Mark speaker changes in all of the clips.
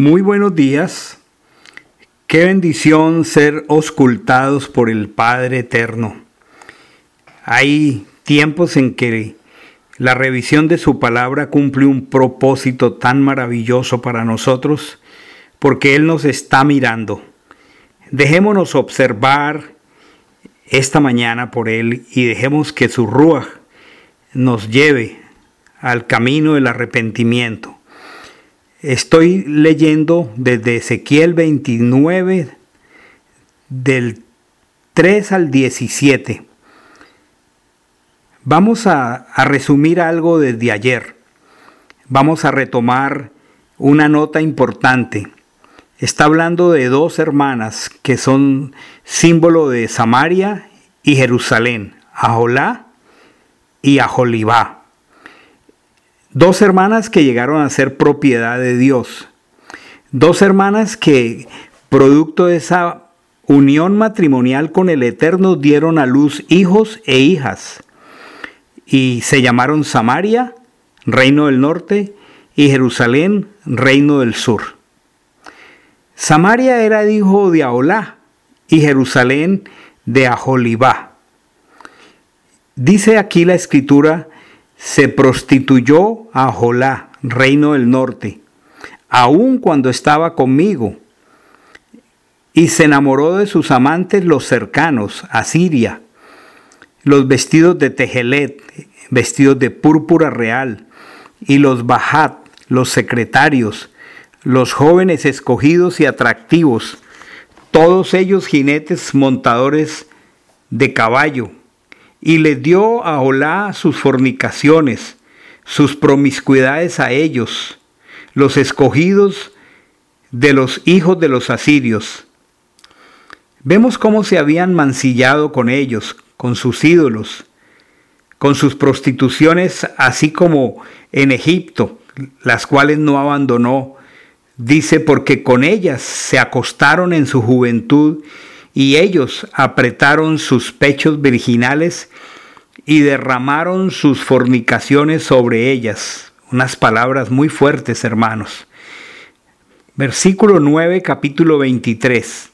Speaker 1: Muy buenos días. Qué bendición ser auscultados por el Padre Eterno. Hay tiempos en que la revisión de su palabra cumple un propósito tan maravilloso para nosotros porque Él nos está mirando. Dejémonos observar esta mañana por Él y dejemos que su rúa nos lleve al camino del arrepentimiento. Estoy leyendo desde Ezequiel 29 del 3 al 17. Vamos a, resumir algo desde ayer. Vamos a retomar una nota importante. Está hablando de dos hermanas que son símbolo de Samaria y Jerusalén, Aholá y Aholibá. Dos hermanas que llegaron a ser propiedad de Dios. Dos hermanas que, producto de esa unión matrimonial con el Eterno, dieron a luz hijos e hijas. Y se llamaron Samaria, reino del norte, y Jerusalén, reino del sur. Samaria era hijo de Aholá y Jerusalén de Aholibá. Dice aquí la escritura se prostituyó a Jolá, reino del norte, aun cuando estaba conmigo, y se enamoró de sus amantes los cercanos, a Siria, los vestidos de Tejelet, vestidos de púrpura real, y los Bajat, los secretarios, los jóvenes escogidos y atractivos, todos ellos jinetes montadores de caballo, y le dio a Olá sus fornicaciones, sus promiscuidades a ellos, los escogidos de los hijos de los asirios. Vemos cómo se habían mancillado con ellos, con sus ídolos, con sus prostituciones, así como en Egipto, las cuales no abandonó. Dice, porque con ellas se acostaron en su juventud y ellos apretaron sus pechos virginales y derramaron sus fornicaciones sobre ellas. Unas palabras muy fuertes, hermanos. Versículo 9, capítulo 23.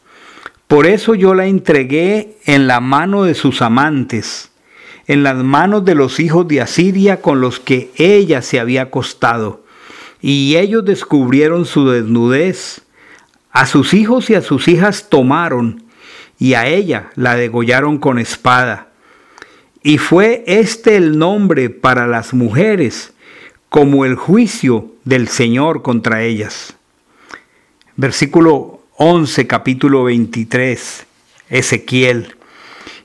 Speaker 1: Por eso yo la entregué en la mano de sus amantes, en las manos de los hijos de Asiria con los que ella se había acostado. Y ellos descubrieron su desnudez. A sus hijos y a sus hijas tomaron y a ella la degollaron con espada. Y fue este el nombre para las mujeres, como el juicio del Señor contra ellas. Versículo 11, capítulo 23, Ezequiel.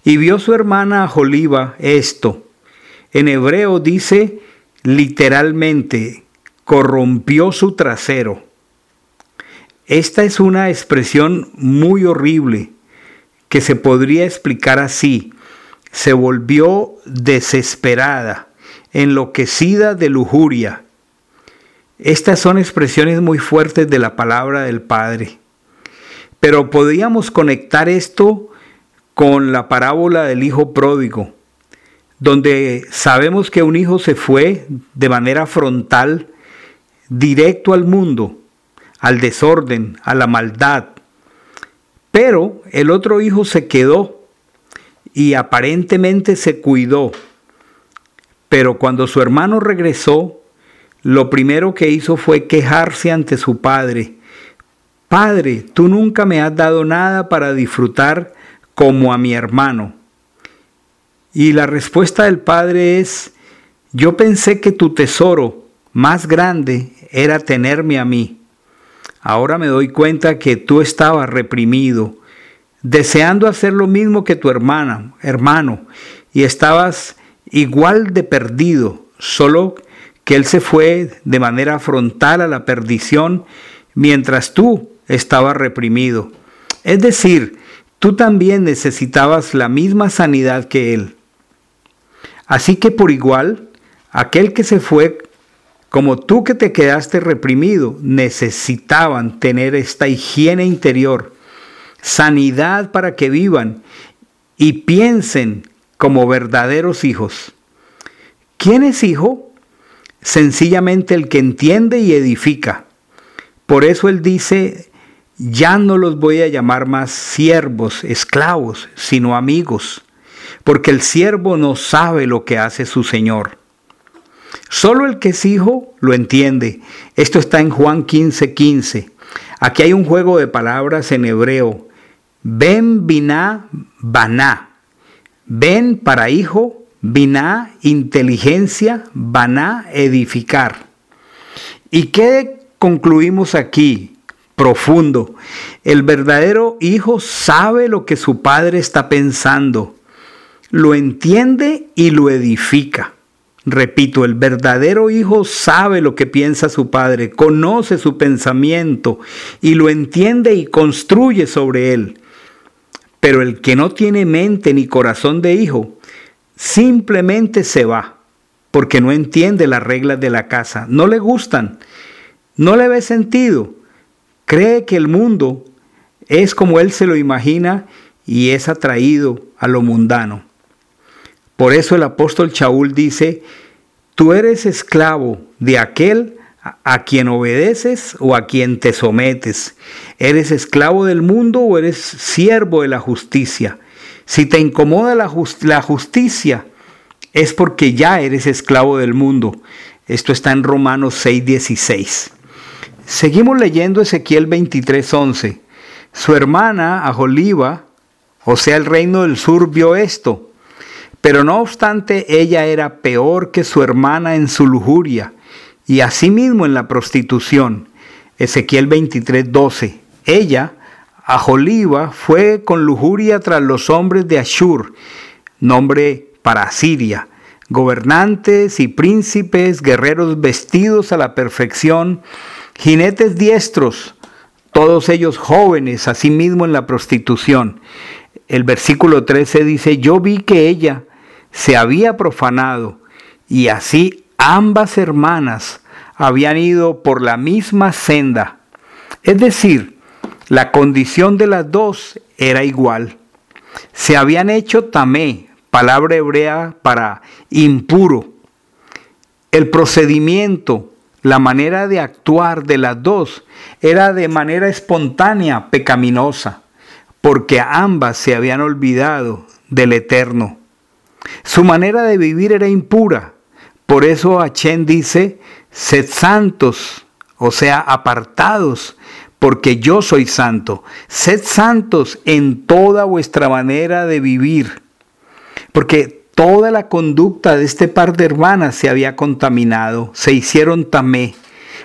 Speaker 1: Y vio su hermana Joliba esto. En hebreo dice literalmente, corrompió su trasero. Esta es una expresión muy horrible que se podría explicar así. Se volvió desesperada, enloquecida de lujuria. Estas son expresiones muy fuertes de la palabra del Padre. Pero podríamos conectar esto con la parábola del Hijo Pródigo, donde sabemos que un hijo se fue de manera frontal, directo al mundo, al desorden, a la maldad, pero el otro hijo se quedó y aparentemente se cuidó. Pero cuando su hermano regresó, lo primero que hizo fue quejarse ante su padre. Padre, tú nunca me has dado nada para disfrutar como a mi hermano. Y la respuesta del padre es, yo pensé que tu tesoro más grande era tenerme a mí. Ahora me doy cuenta que tú estabas reprimido, deseando hacer lo mismo que tu hermana, hermano, y estabas igual de perdido, solo que él se fue de manera frontal a la perdición mientras tú estabas reprimido. Es decir, tú también necesitabas la misma sanidad que él. Así que por igual, aquel que se fue como tú que te quedaste reprimido, necesitaban tener esta higiene interior, sanidad para que vivan y piensen como verdaderos hijos. ¿Quién es hijo? Sencillamente el que entiende y edifica. Por eso él dice, ya no los voy a llamar más siervos, esclavos, sino amigos, porque el siervo no sabe lo que hace su Señor. Solo el que es hijo lo entiende. Esto está en Juan 15:15. 15. Aquí hay un juego de palabras en hebreo. Ben, biná, baná. Ben para hijo, biná, inteligencia, baná, edificar. ¿Y qué concluimos aquí? Profundo. El verdadero hijo sabe lo que su padre está pensando, lo entiende y lo edifica. Repito, el verdadero hijo sabe lo que piensa su padre, conoce su pensamiento y lo entiende y construye sobre él. Pero el que no tiene mente ni corazón de hijo, simplemente se va, porque no entiende las reglas de la casa, no le gustan, no le ve sentido, cree que el mundo es como él se lo imagina y es atraído a lo mundano. Por eso el apóstol Chaúl dice, tú eres esclavo de aquel a quien obedeces o a quien te sometes. ¿Eres esclavo del mundo o eres siervo de la justicia? Si te incomoda la, la justicia, es porque ya eres esclavo del mundo. Esto está en Romanos 6:16. Seguimos leyendo Ezequiel 23:11. Su hermana Ajoliva, o sea, el reino del sur, vio esto pero no obstante, ella era peor que su hermana en su lujuria y asimismo en la prostitución. Ezequiel 23, 12. Ella, Ajoliva, fue con lujuria tras los hombres de Ashur, nombre para Siria, gobernantes y príncipes, guerreros vestidos a la perfección, jinetes diestros, todos ellos jóvenes, asimismo en la prostitución. El versículo 13 dice, yo vi que ella, se había profanado y así ambas hermanas habían ido por la misma senda. Es decir, la condición de las dos era igual. Se habían hecho tamé, palabra hebrea para impuro. El procedimiento, la manera de actuar de las dos era de manera espontánea, pecaminosa, porque ambas se habían olvidado del eterno. Su manera de vivir era impura. Por eso Achen dice, sed santos, o sea, apartados, porque yo soy santo. Sed santos en toda vuestra manera de vivir. Porque toda la conducta de este par de hermanas se había contaminado, se hicieron tamé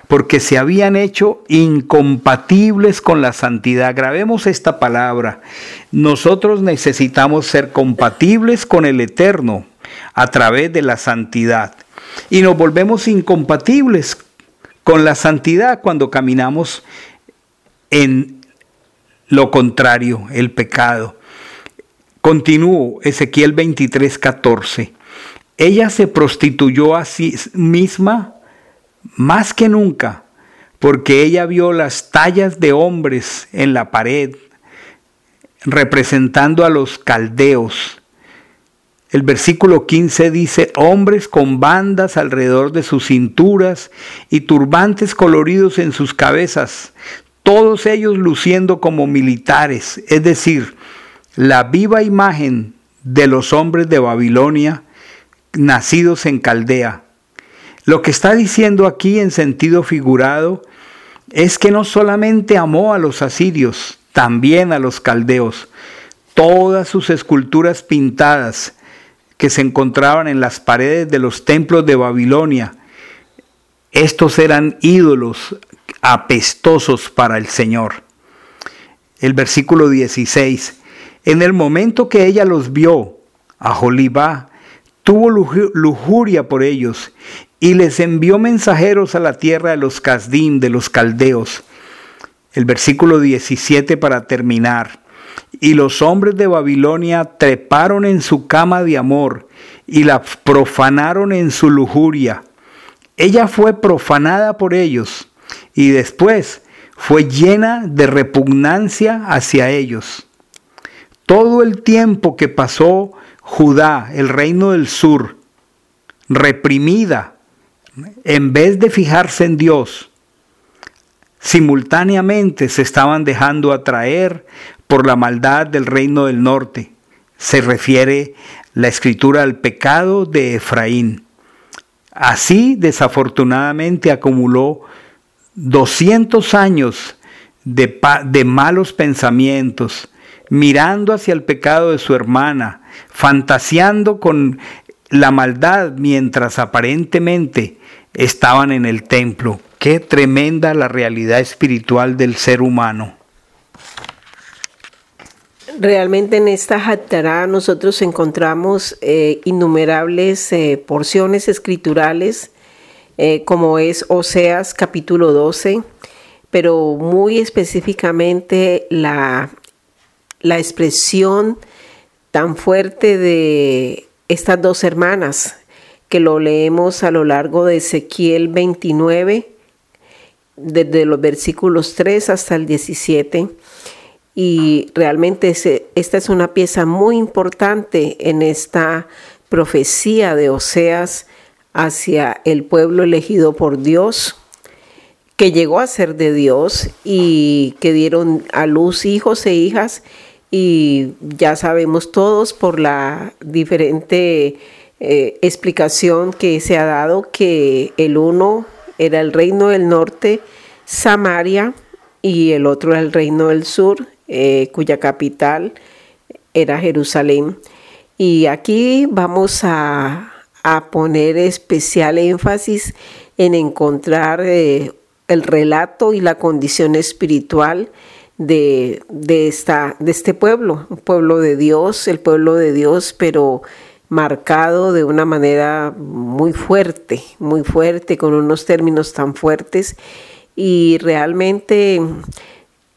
Speaker 1: porque se habían hecho incompatibles con la santidad. Grabemos esta palabra. Nosotros necesitamos ser compatibles con el Eterno a través de la santidad. Y nos volvemos incompatibles con la santidad cuando caminamos en lo contrario, el pecado. Continúo, Ezequiel 23, 14. Ella se prostituyó a sí misma más que nunca, porque ella vio las tallas de hombres en la pared, representando a los caldeos. El versículo 15 dice, hombres con bandas alrededor de sus cinturas y turbantes coloridos en sus cabezas, todos ellos luciendo como militares, es decir, la viva imagen de los hombres de Babilonia nacidos en Caldea. Lo que está diciendo aquí en sentido figurado es que no solamente amó a los asirios, también a los caldeos. Todas sus esculturas pintadas que se encontraban en las paredes de los templos de Babilonia, estos eran ídolos apestosos para el Señor. El versículo 16. En el momento que ella los vio, a Jolibá tuvo lujuria por ellos y les envió mensajeros a la tierra de los Casdim, de los caldeos. El versículo 17 para terminar. Y los hombres de Babilonia treparon en su cama de amor y la profanaron en su lujuria. Ella fue profanada por ellos y después fue llena de repugnancia hacia ellos. Todo el tiempo que pasó Judá, el reino del sur, reprimida en vez de fijarse en Dios, simultáneamente se estaban dejando atraer por la maldad del reino del norte. Se refiere la escritura al pecado de Efraín. Así desafortunadamente acumuló 200 años de, de, malos pensamientos, mirando hacia el pecado de su hermana, fantaseando con la maldad mientras aparentemente estaban en el templo. Qué tremenda la realidad espiritual del ser humano.
Speaker 2: Realmente en esta Hattará nosotros encontramos eh, innumerables eh, porciones escriturales, eh, como es Oseas capítulo 12, pero muy específicamente la, la expresión tan fuerte de estas dos hermanas, que lo leemos a lo largo de Ezequiel 29, desde los versículos 3 hasta el 17 y realmente esta es una pieza muy importante en esta profecía de Oseas hacia el pueblo elegido por Dios, que llegó a ser de Dios y que dieron a luz hijos e hijas. Y ya sabemos todos por la diferente eh, explicación que se ha dado que el uno era el reino del norte, Samaria, y el otro era el reino del sur, eh, cuya capital era Jerusalén. Y aquí vamos a, poner especial énfasis en encontrar eh, el relato y la condición espiritual de, esta, de este pueblo, un pueblo de Dios, el pueblo de Dios, pero marcado de una manera muy fuerte, muy fuerte, con unos términos tan fuertes. Y realmente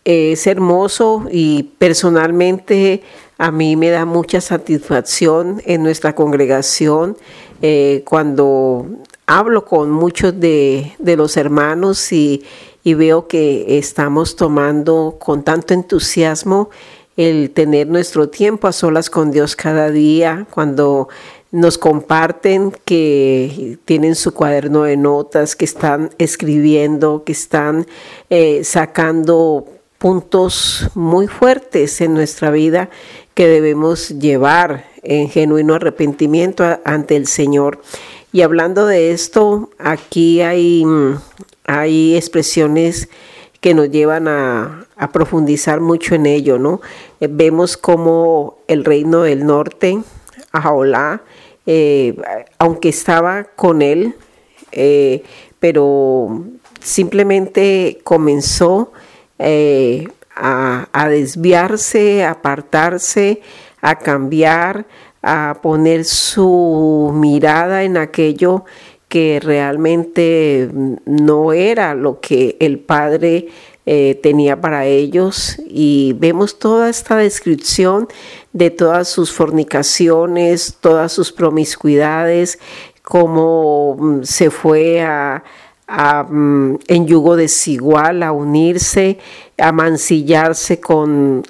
Speaker 2: es hermoso y personalmente a mí me da mucha satisfacción en nuestra congregación eh, cuando hablo con muchos de, los hermanos y, veo que estamos tomando con tanto entusiasmo el tener nuestro tiempo a solas con Dios cada día, cuando nos comparten que tienen su cuaderno de notas, que están escribiendo, que están eh, sacando puntos muy fuertes en nuestra vida que debemos llevar en genuino arrepentimiento ante el Señor. Y hablando de esto, aquí hay, hay expresiones que nos llevan a, profundizar mucho en ello, ¿no? Eh, vemos como el reino del norte, Ajaolá, eh, aunque estaba con él, eh, pero simplemente comenzó eh, a, desviarse, a apartarse, a cambiar, a poner su mirada en aquello que realmente no era lo que el Padre eh, tenía para ellos y vemos toda esta descripción de todas sus fornicaciones, todas sus promiscuidades, cómo mm, se fue a, Mm, en yugo desigual, a unirse, a mancillarse con,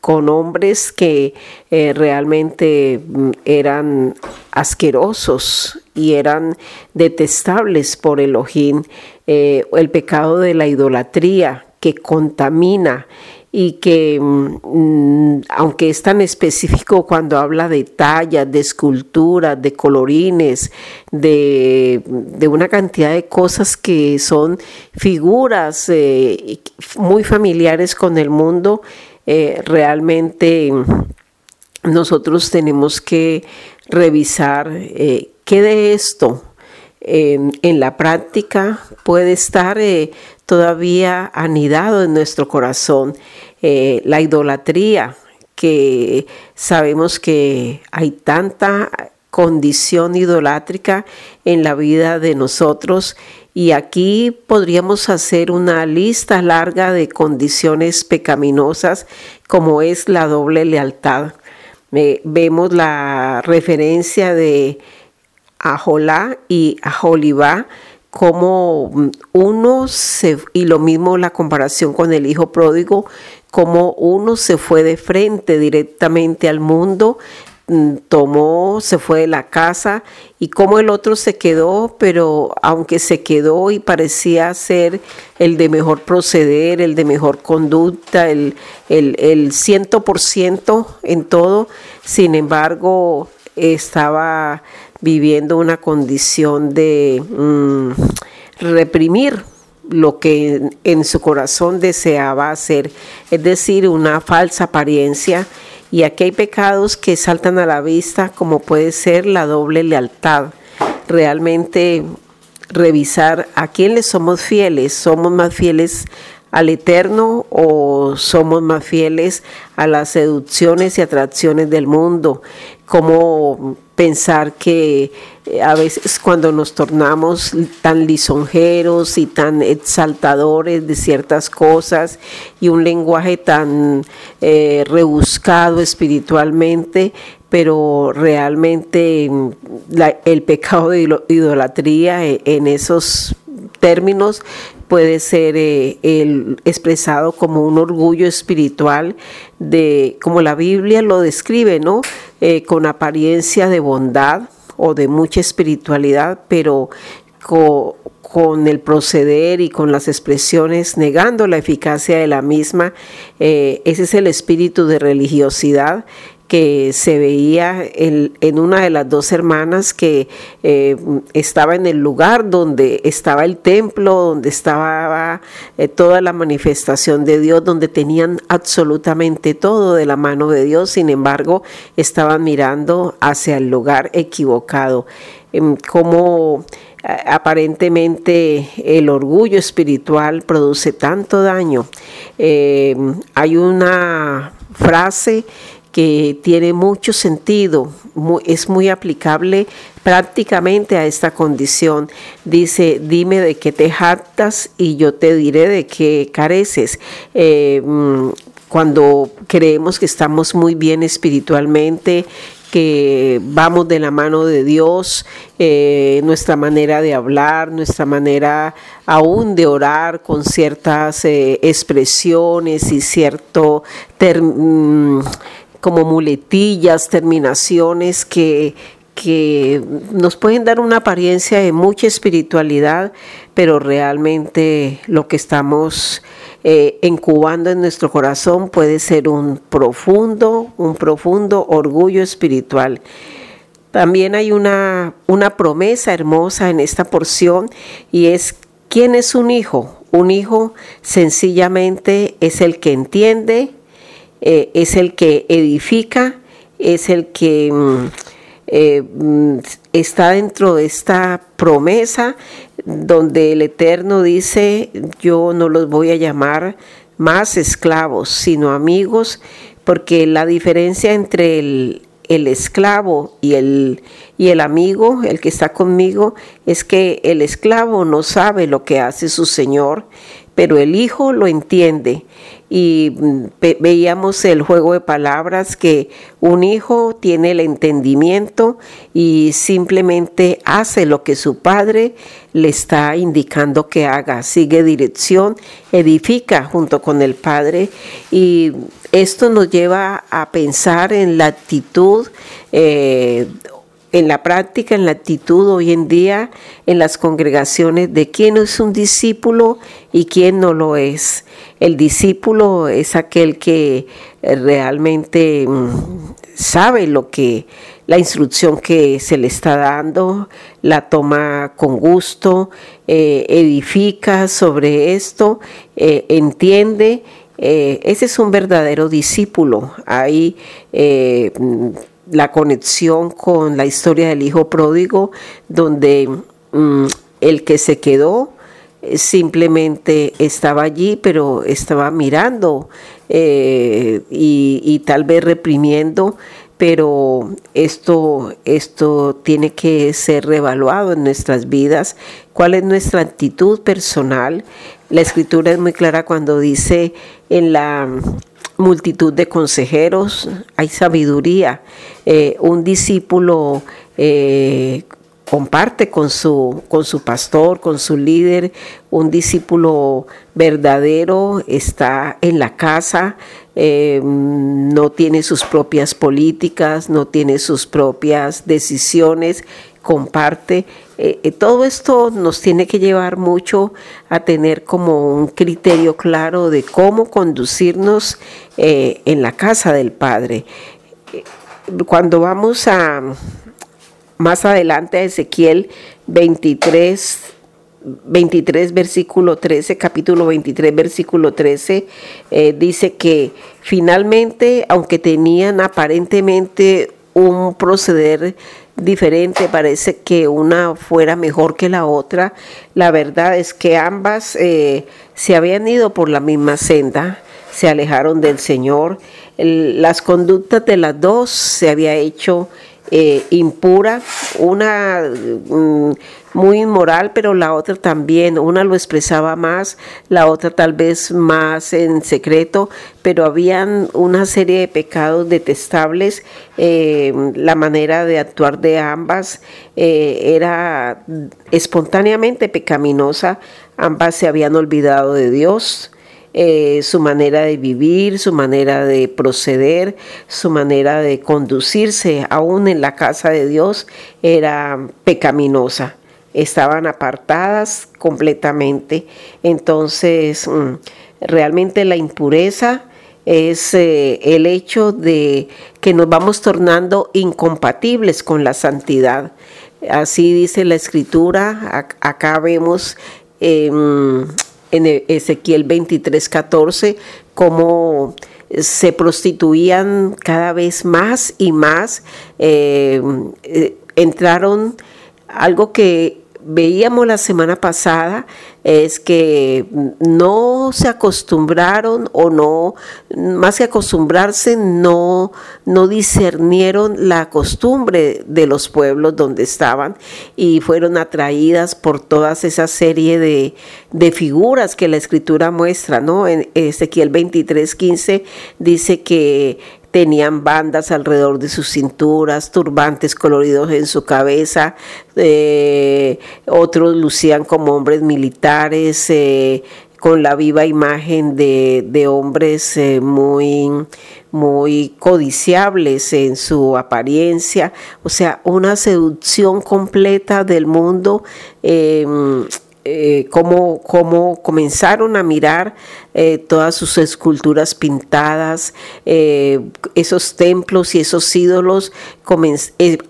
Speaker 2: con hombres que eh, realmente mm, eran asquerosos y eran detestables por Elohim. Eh, el pecado de la idolatría que contamina y que mm, aunque es tan específico cuando habla de tallas, de esculturas, de colorines, de, una cantidad de cosas que son figuras eh, muy familiares con el mundo, eh, realmente nosotros tenemos que revisar eh, qué de esto en la práctica puede estar todavía anidado en nuestro corazón. Eh, la idolatría, que sabemos que hay tanta condición idolátrica en la vida de nosotros y aquí podríamos hacer una lista larga de condiciones pecaminosas como es la doble lealtad. vemos la referencia de Ajolá y Ajolibá como uno se, y lo mismo la comparación con el hijo pródigo, como uno se fue de frente directamente al mundo mm, tomó, se fue de la casa y como el otro se quedó, pero aunque se quedó y parecía ser el de mejor proceder, el de mejor conducta, el, el, ciento por ciento en todo, sin embargo estaba viviendo una condición de mm, reprimir lo que en su corazón deseaba hacer, es decir, una falsa apariencia. Y aquí hay pecados que saltan a la vista, como puede ser la doble lealtad. Realmente revisar a quién le somos fieles, somos más fieles al eterno o somos más fieles a las seducciones y atracciones del mundo, como pensar que eh, a veces cuando nos tornamos tan lisonjeros y tan exaltadores de ciertas cosas y un lenguaje tan eh, rebuscado espiritualmente, pero realmente mm, el pecado de idolatría eh, en esos términos puede ser el, expresado como un orgullo espiritual de como la Biblia lo describe, ¿no? Con apariencia de bondad, o de mucha espiritualidad, pero con el proceder y con las expresiones negando la eficacia de la misma. Eh, ese es el espíritu de religiosidad que se veía en, una de las dos hermanas que eh, estaba en el lugar donde estaba el templo, donde estaba eh, toda la manifestación de Dios, donde tenían absolutamente todo de la mano de Dios, sin embargo estaban mirando hacia el lugar equivocado. Em, como aparentemente el orgullo espiritual produce tanto daño. Em, hay una frase que tiene mucho sentido, es muy aplicable prácticamente a esta condición. Dice, dime de qué te jactas y yo te diré de qué careces. Eh, mm, cuando creemos que estamos muy bien espiritualmente, que vamos de la mano de Dios, eh, nuestra manera de hablar, nuestra manera aún de orar con ciertas eh, expresiones y cierto mm, como muletillas, terminaciones que, que nos pueden dar una apariencia de mucha espiritualidad, pero realmente lo que estamos eh, incubando en nuestro corazón puede ser un profundo, un profundo orgullo espiritual. También hay una, una promesa hermosa en esta porción y es ¿quién es un hijo? Un hijo sencillamente es el que entiende, eh, es el que edifica, es el que mm, eh, mm, está dentro de esta promesa donde el Eterno dice, yo no los voy a llamar más esclavos, sino amigos, porque la diferencia entre el, el esclavo y el, y el amigo, el que está conmigo, es que el esclavo no sabe lo que hace su Señor, pero el hijo lo entiende y mm, veíamos el juego de palabras que un hijo tiene el entendimiento y simplemente hace lo que su padre le está indicando que haga, sigue dirección, edifica junto con el padre y esto nos lleva a pensar en la actitud eh, en la práctica, en la actitud hoy en día en las congregaciones de quién es un discípulo y quién no lo es. El discípulo es aquel que eh, realmente mm, sabe lo que la instrucción que se le está dando, la toma con gusto, eh, edifica sobre esto, eh, entiende. ese es un verdadero discípulo. Hay la conexión con la historia del hijo pródigo, donde mm, el que se quedó simplemente estaba allí, pero estaba mirando eh, y, tal vez reprimiendo, pero esto, esto tiene que ser reevaluado en nuestras vidas. ¿Cuál es nuestra actitud personal? La escritura es muy clara cuando dice en la multitud de consejeros, hay sabiduría. Eh, un discípulo eh, comparte con su, con su pastor, con su líder, un discípulo verdadero está en la casa, eh, no tiene sus propias políticas, no tiene sus propias decisiones, comparte. Eh, eh, todo esto nos tiene que llevar mucho a tener como un criterio claro de cómo conducirnos en la casa del Padre. Cuando vamos a más adelante Ezequiel 23, 23 versículo 13, capítulo 23 versículo 13, eh, dice que finalmente, aunque tenían aparentemente un proceder diferente, parece que una fuera mejor que la otra, la verdad es que ambas eh, se habían ido por la misma senda, se alejaron del Señor, las conductas de las dos se había hecho eh, impura, una mm, muy inmoral, pero la otra también, una lo expresaba más, la otra tal vez más en secreto, pero habían una serie de pecados detestables, eh, la manera de actuar de ambas eh, era espontáneamente pecaminosa, ambas se habían olvidado de Dios, eh, su manera de vivir, su manera de proceder, su manera de conducirse, aún en la casa de Dios, era pecaminosa. Estaban apartadas completamente. Entonces, mm, realmente la impureza es eh, el hecho de que nos vamos tornando incompatibles con la santidad. Así dice la escritura. Acá vemos em, en e-, Ezequiel 23, 14, cómo se prostituían cada vez más y más, eh, eh, entraron algo que veíamos la semana pasada es que no se acostumbraron o no, más que acostumbrarse, no, no discernieron la costumbre de los pueblos donde estaban y fueron atraídas por todas esa serie de, de figuras que la escritura muestra, ¿no? En Ezequiel 23, 15 dice que tenían bandas alrededor de sus cinturas, turbantes coloridos en su cabeza, eh, otros lucían como hombres militares, eh, con la viva imagen de, hombres eh, muy, muy codiciables en su apariencia, o sea, una seducción completa del mundo eh, cómo, comenzaron a mirar eh, todas sus esculturas pintadas, eh, esos templos y esos ídolos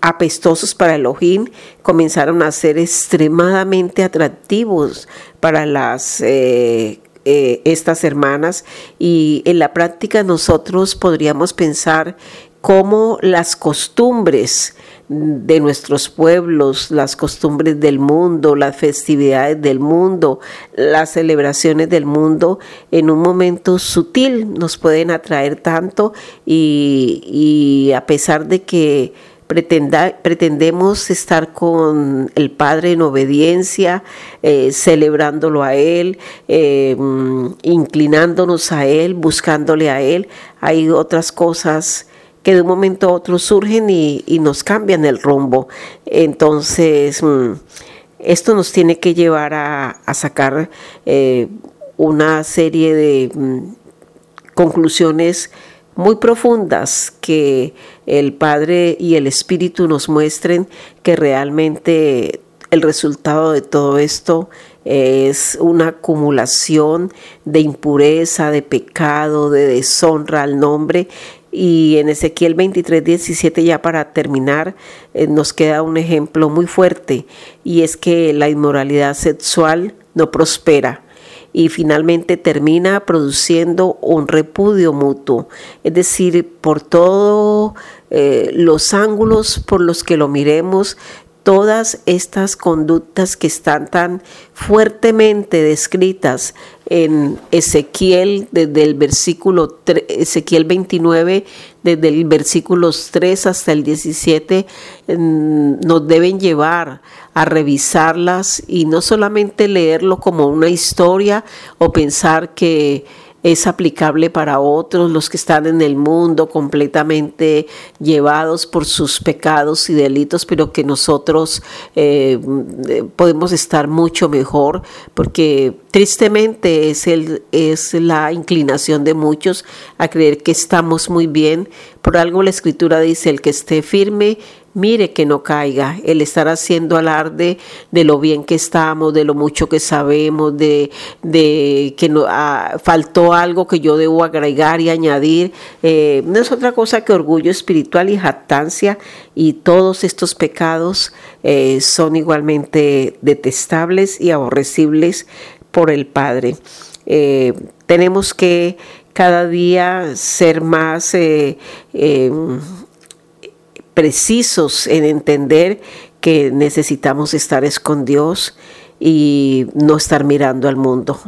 Speaker 2: apestosos para Elohim, comenzaron a ser extremadamente atractivos para las estas hermanas. Y en la práctica nosotros podríamos pensar cómo las costumbres de nuestros pueblos, las costumbres del mundo, las festividades del mundo, las celebraciones del mundo, en un momento sutil nos pueden atraer tanto y, a pesar de que pretendemos estar con el Padre en obediencia, eh, celebrándolo a Él, eh, inclinándonos a Él, buscándole a Él, hay otras cosas que de un momento a otro surgen y, nos cambian el rumbo. Entonces, mm, esto nos tiene que llevar a, sacar eh, una serie de mm, conclusiones muy profundas que el Padre y el Espíritu nos muestren que realmente el resultado de todo esto es una acumulación de impureza, de pecado, de deshonra al nombre y en Ezequiel 23, 17, ya para terminar, eh, nos queda un ejemplo muy fuerte, y es que la inmoralidad sexual no prospera y finalmente termina produciendo un repudio mutuo, es decir, por todos eh, los ángulos por los que lo miremos, todas estas conductas que están tan fuertemente descritas en Ezequiel desde el versículo Ezequiel 29 desde el versículos 3 hasta el 17 nos deben llevar a revisarlas y no solamente leerlo como una historia o pensar que es aplicable para otros, los que están en el mundo completamente llevados por sus pecados y delitos, pero que nosotros eh, podemos estar mucho mejor, porque tristemente es, el, es la inclinación de muchos a creer que estamos muy bien. Por algo la escritura dice, el que esté firme, mire que no caiga, el estar haciendo alarde de lo bien que estamos, de lo mucho que sabemos, de, de que no, ah, faltó algo que yo debo agregar y añadir, eh, no es otra cosa que orgullo espiritual y jactancia y todos estos pecados eh, son igualmente detestables y aborrecibles por el Padre. Eh, tenemos que cada día ser más precisos en entender que necesitamos estar con Dios y no estar mirando al mundo.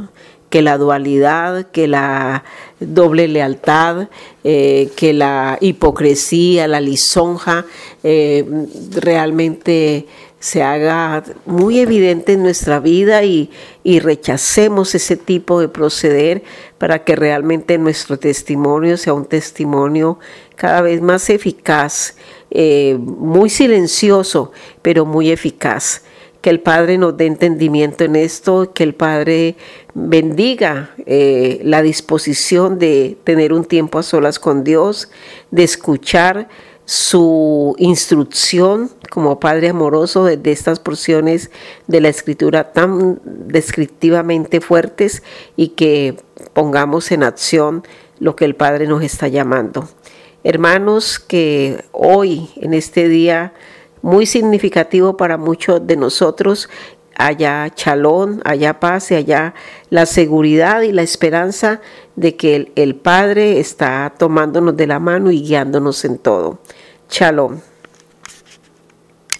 Speaker 2: Que la dualidad, que la doble lealtad, eh, que la hipocresía, la lisonja, eh, realmente se haga muy evidente en nuestra vida y, y, rechacemos ese tipo de proceder para que realmente nuestro testimonio sea un testimonio cada vez más eficaz eh, muy silencioso, pero muy eficaz. Que el Padre nos dé entendimiento en esto, que el Padre bendiga eh, la disposición de tener un tiempo a solas con Dios, de escuchar su instrucción como Padre amoroso de, de, estas porciones de la Escritura tan descriptivamente fuertes y que pongamos en acción lo que el Padre nos está llamando. Hermanos, que hoy, en este día muy significativo para muchos de nosotros, haya chalón, haya paz y haya la seguridad y la esperanza de que el, Padre está tomándonos de la mano y guiándonos en todo. Shalom.